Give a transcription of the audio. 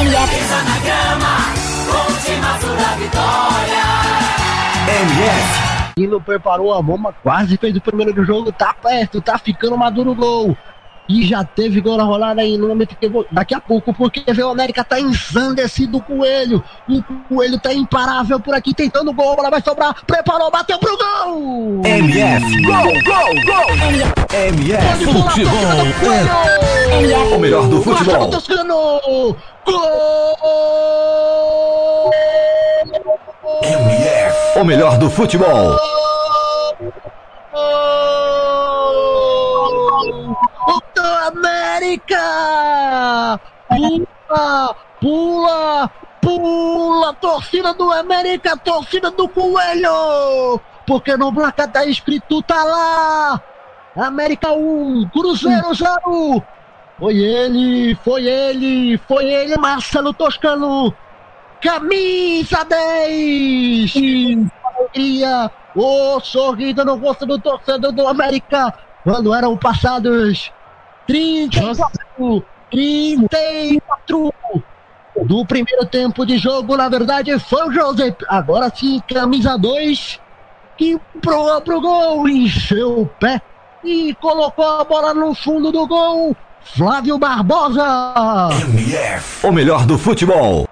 MF. Pisa na grama, com o timaço da vitória. MF. Nino preparou a bomba, quase fez o primeiro do jogo, tá perto, tá ficando maduro o gol. E já teve gol na rolada aí, no momento que vou, daqui a pouco, porque vê o América tá ensandecido o Coelho. O Coelho tá imparável por aqui, tentando gol, a bola vai sobrar, preparou, bateu pro gol! MF. Gol, gol, gol. MF. Futebol. MF. O melhor do futebol. Toscano! Gol! MF. O melhor do futebol. O do América! Pula, pula, pula! Torcida do América, torcida do Coelho! Porque no placar tá escrito, tá lá! América 1, Cruzeiro 0! Foi ele, foi ele, foi ele, Marcelo Toscano! Camisa 10! Alegria! O sorriso no rosto do torcedor do América! Quando eram passados 34, 34 do primeiro tempo de jogo, na verdade foi o José. Agora sim, camisa 2, que empurrou pro gol, encheu o pé e colocou a bola no fundo do gol. Flávio Barbosa! MF. O melhor do futebol.